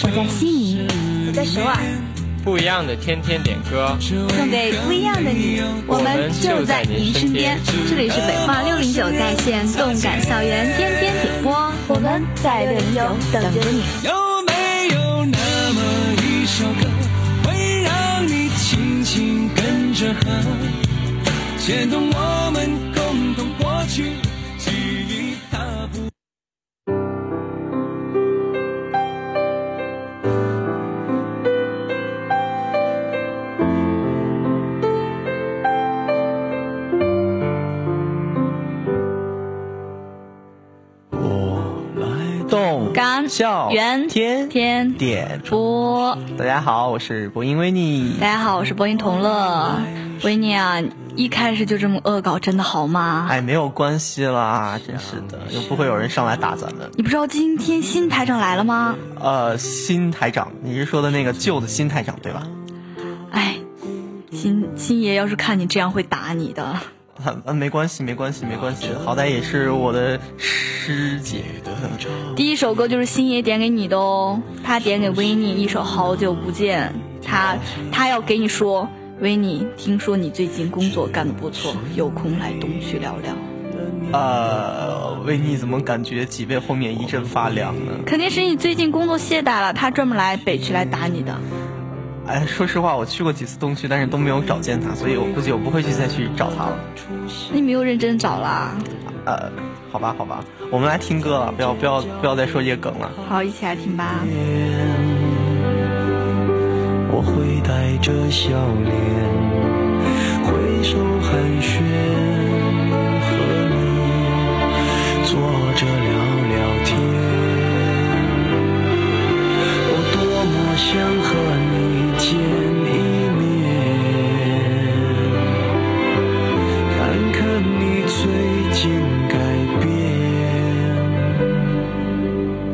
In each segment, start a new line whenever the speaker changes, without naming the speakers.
我在悉尼，
我在首尔。
不一样的天天点歌，
送给不一样的你，
我们就在您身边。
这里是北化六零九在线动感校园天天点播，
我们在六零九等着你。
有没有那么一首歌，会让你轻轻跟着和，牵动我们共同过去
感
校
园
天
天
点
播。
大家好，我是播音维尼。
大家好，我是播音童乐。维尼啊，一开始就这么恶搞，真的好吗？
哎，没有关系啦，真是的，又不会有人上来打咱们。
你不知道今天新台长来了吗？
呃，新台长，你是说的那个旧的新台长对吧？
哎，新新爷要是看你这样会打你的。
啊，没关系，没关系，没关系，好歹也是我的师姐。
第一首歌就是星爷点给你的哦，他点给维尼一首《好久不见》，他他要给你说，维尼，听说你最近工作干得不错，有空来东区聊聊。
呃，维尼怎么感觉脊背后面一阵发凉呢？
肯定是你最近工作懈怠了，他专门来北区来打你的。
哎，说实话，我去过几次东区，但是都没有找见他，所以我估计我不会去再去找他了。
你没有认真找啦？
呃，好吧，好吧，我们来听歌了，不要不要不要再说这些梗了。
好，一起来听吧。
我会带着笑脸，挥手寒暄，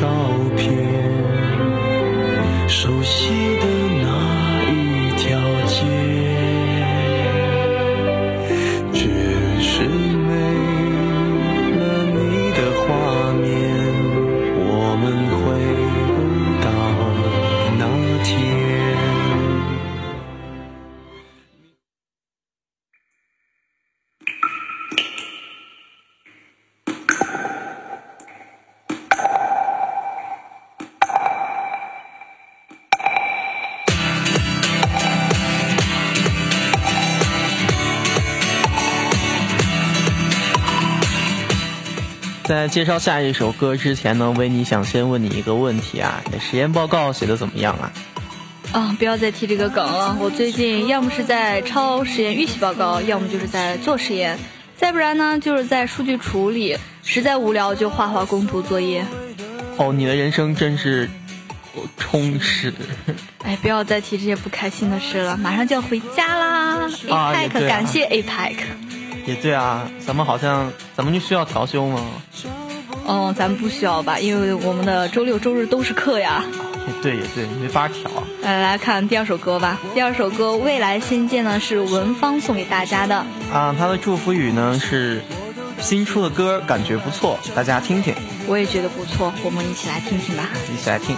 照片，
在介绍下一首歌之前呢，维尼想先问你一个问题啊，你的实验报告写的怎么样啊？
啊，不要再提这个梗了。我最近要么是在抄实验预习报告，要么就是在做实验，再不然呢就是在数据处理。实在无聊就画画工图作业。
哦，你的人生真是充实。
哎，不要再提这些不开心的事了，马上就要回家啦！APEC，、感谢 APEC。
也对啊，咱们好像咱们就需要调休吗？
嗯，咱们不需要吧，因为我们的周六周日都是课呀。
也 对也对，没法调。
来来看第二首歌吧，第二首歌《未来仙剑》呢是文芳送给大家的。
啊，他的祝福语呢是新出的歌感觉不错，大家听听。
我也觉得不错，我们一起来听听吧。
一起来听。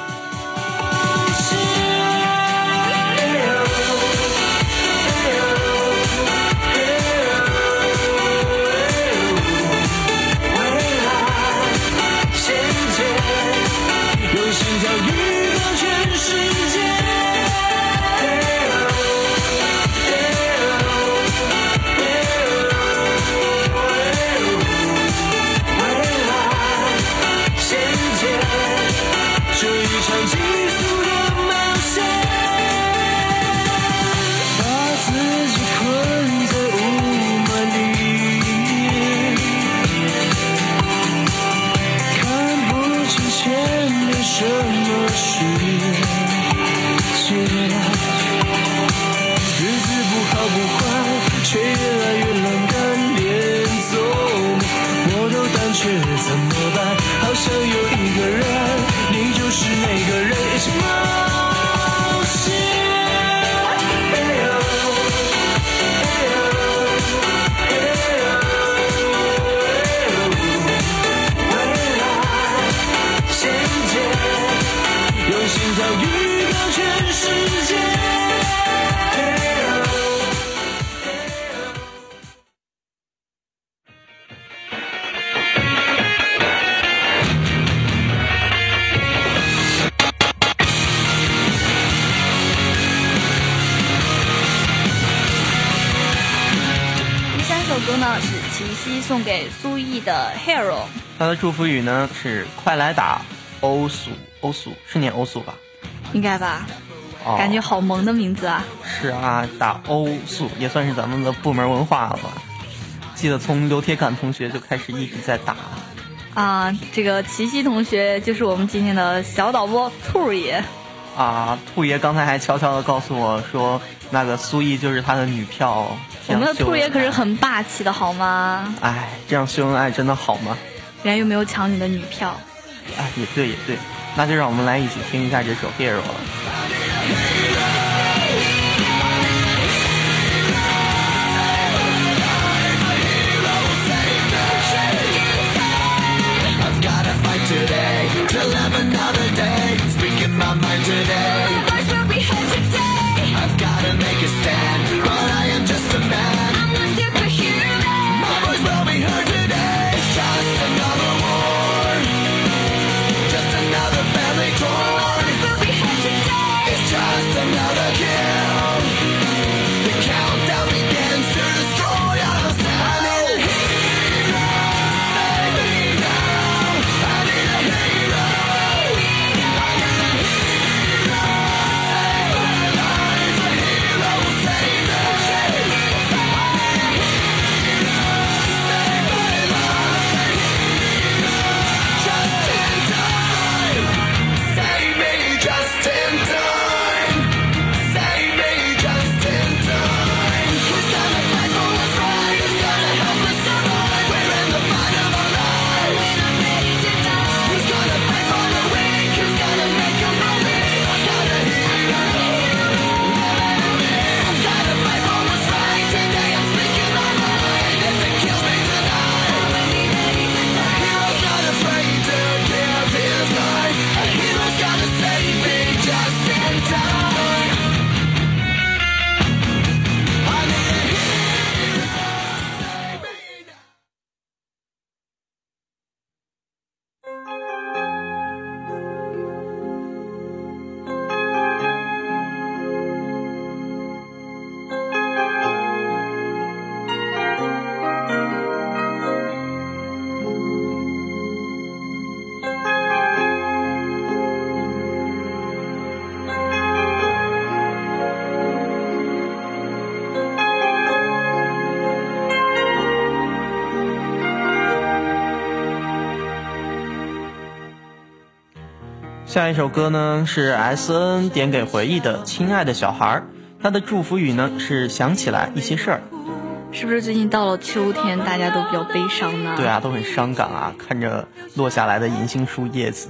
送给苏毅的 Hero，
他的祝福语呢是快来打欧苏欧苏是念欧苏吧？
应该吧？
哦、
感觉好萌的名字啊！
是啊，打欧苏也算是咱们的部门文化了吧？记得从刘铁杆同学就开始一直在打。
啊，这个齐溪同学就是我们今天的小导播兔爷。
啊，兔爷刚才还悄悄的告诉我说，那个苏毅就是他的女票。
我们的兔爷可是很霸气的好吗？
哎，这样秀恩爱真的好吗？
人家又没有抢你的女票。
哎，也对也对，那就让我们来一起听一下这首《Hero》了。下一首歌呢是 S N 点给回忆的《亲爱的小孩》，他的祝福语呢是想起来一些事儿。
是不是最近到了秋天，大家都比较悲伤呢？
对啊，都很伤感啊，看着落下来的银杏树叶子。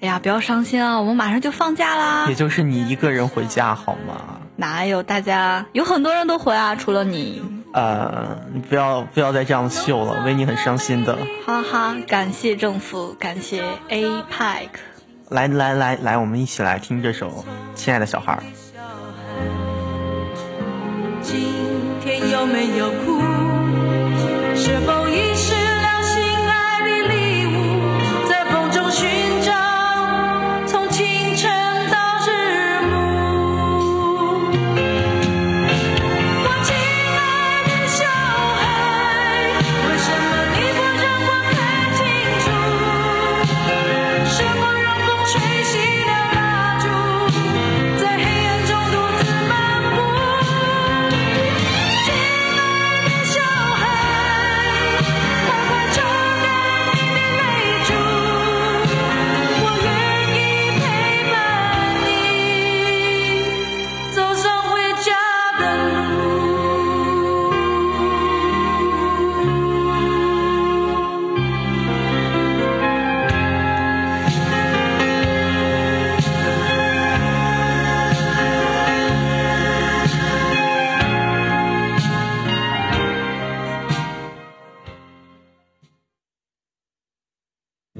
哎呀，不要伤心啊，我们马上就放假啦。
也就是你一个人回家好吗？
哪有？大家有很多人都回啊，除了你。
呃，你不要不要再这样秀了，维尼很伤心的。
哈哈，感谢政府，感谢 APEC。
来来来来，我们一起来听这首《亲爱的小孩》。
今天有没有哭？是否已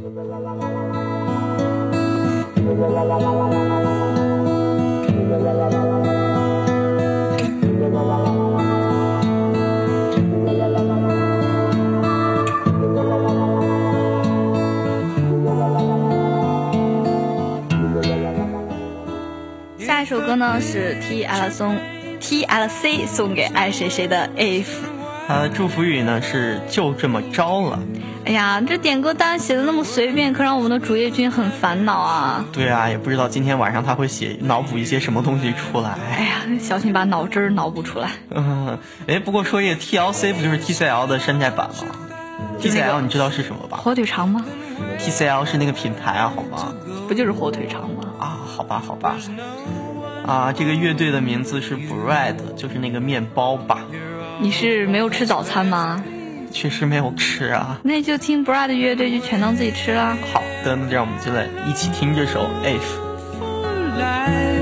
下一首歌呢是 TL 送 TLC 送给爱谁谁的 If。
他的祝福语呢是就这么着了。
哎呀，这点歌单写的那么随便，可让我们的主页君很烦恼啊。
对啊，也不知道今天晚上他会写脑补一些什么东西出来。
哎呀，小心把脑汁儿脑补出来。
嗯，哎，不过说一个 TLC 不就是 TCL 的山寨版吗？TCL 你知道是什么吧
火腿肠吗
？？TCL 是那个品牌啊，好吗？
不就是火腿肠吗？
啊，好吧，好吧。啊，这个乐队的名字是 Bread，就是那个面包吧？
你是没有吃早餐吗？
确实没有吃啊。
那就听 Bra 的乐队，就全当自己吃了。
好的，那让我们就来一起听这首 If。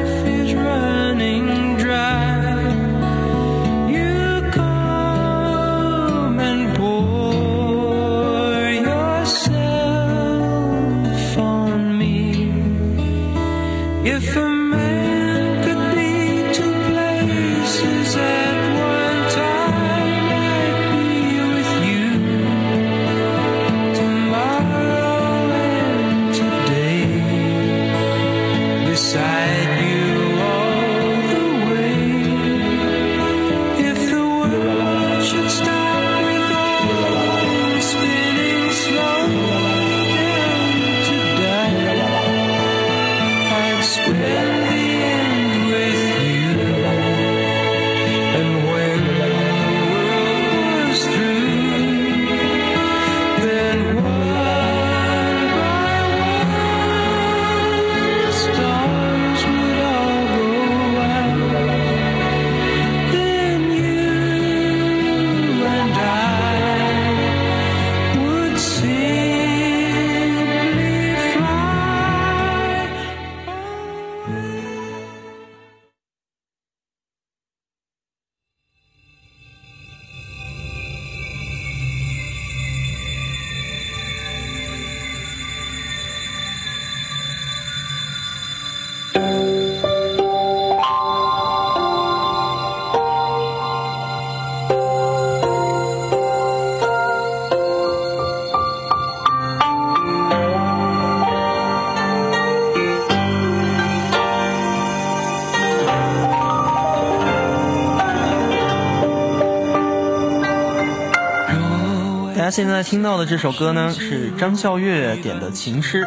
现在听到的这首歌呢，是张孝月点的情诗，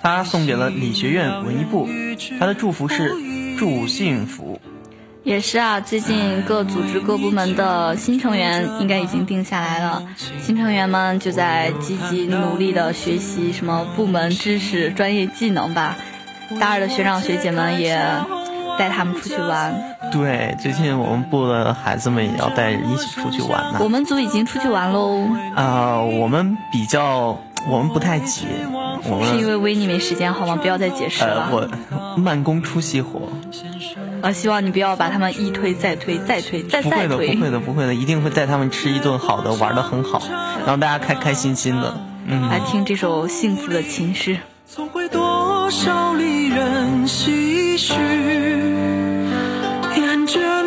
他送给了理学院文艺部，他的祝福是祝幸福。
也是啊，最近各组织各部门的新成员应该已经定下来了，新成员们就在积极努力的学习什么部门知识、专业技能吧。大二的学长学姐们也带他们出去玩。
对，最近我们部的孩子们也要带一起出去玩呢。
我们组已经出去玩喽。
啊、我们比较，我们不太急，我们
是因为维尼没时间好吗？不要再解释
呃，
了。
我慢工出细活，
呃，希望你不要把他们一推再推再推再推
不会的，不。会的，不会的，一定会带他们吃一顿好的，玩的很好，让大家开开心心的。嗯，
来听这首幸福的情诗。
总会多少离人唏嘘，沿着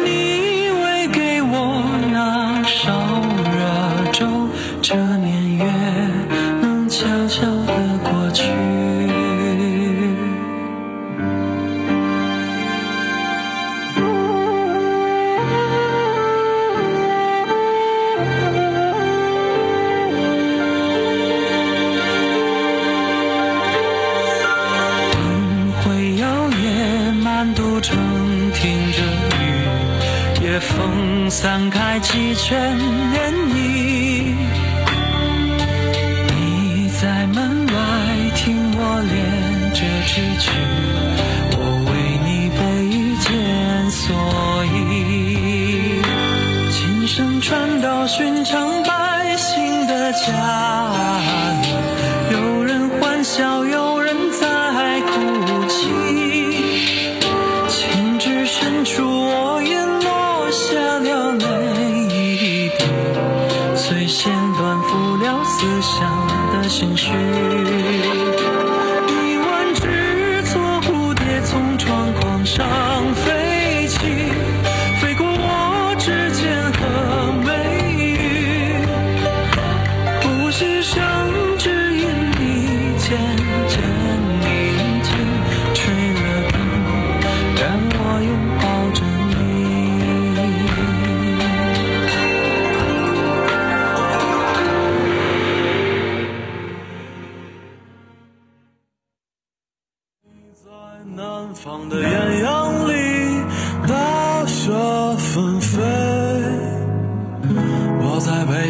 夜风散开几圈涟漪。你在门外听我练这支曲，我为你备一件蓑衣。琴声传到寻常百姓的家里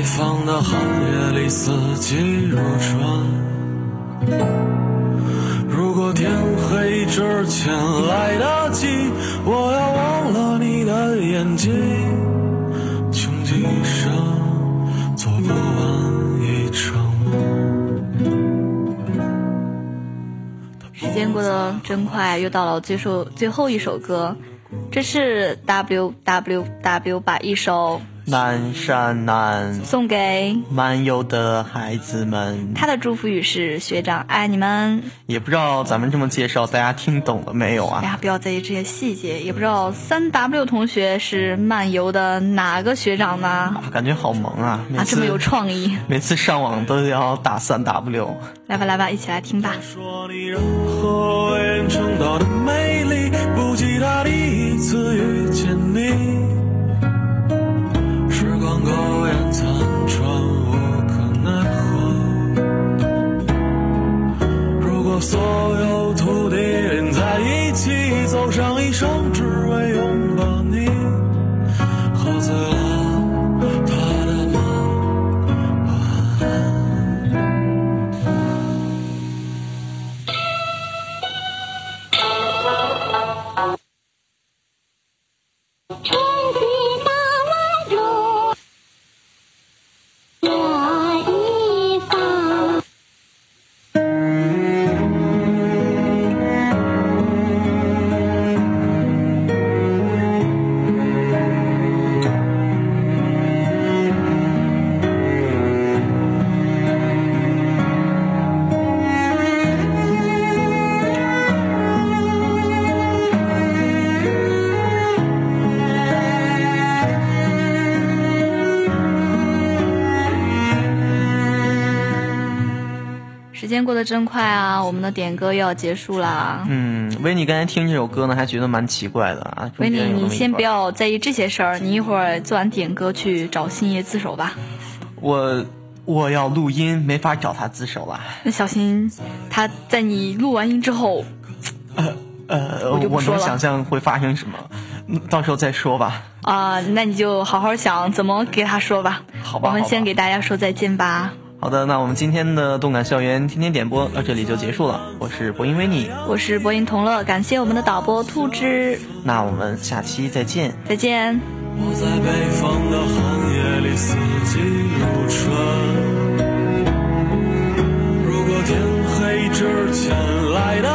方的寒夜里，四季如春。如果天黑之前来得及，我要忘了你的眼睛，穷极一生做不完一场梦。
时间过得真快，又到了最首最后一首歌，这是 W W W 把一首
南山南
送给
漫游的孩子们，
他的祝福语是学长爱你们。
也不知道咱们这么介绍，大家听懂了没有啊？
哎呀，不要在意这些细节，也不知道三 W 同学是漫游的哪个学长呢？
啊感觉好萌啊！
啊，这么有创意！
每次上网都要打三 W。
来吧来吧，一起来听吧。
说你任何为人称道的美丽，不及他第一次遇见你。所有
间过得真快啊，我们的点歌又要结束啦。
嗯，维尼刚才听这首歌呢，还觉得蛮奇怪的啊。
维尼，你先不要在意这些事儿，你一会儿做完点歌去找星爷自首吧。
我我要录音，没法找他自首了。
那小心他在你录完音之后，
呃
呃，我
能想象会发生什么，嗯到时候再说吧。
啊、那你就好好想怎么给他说吧
好吧
我们先给大家说再见吧，
好的，那我们今天的动感校园天天点播到这里就结束了。我是播音维尼，
我是播音同乐，感谢我们的导播兔之。
那我们下期再见，
再见。
我在北方的寒夜里四季如春。如果天黑之前来的。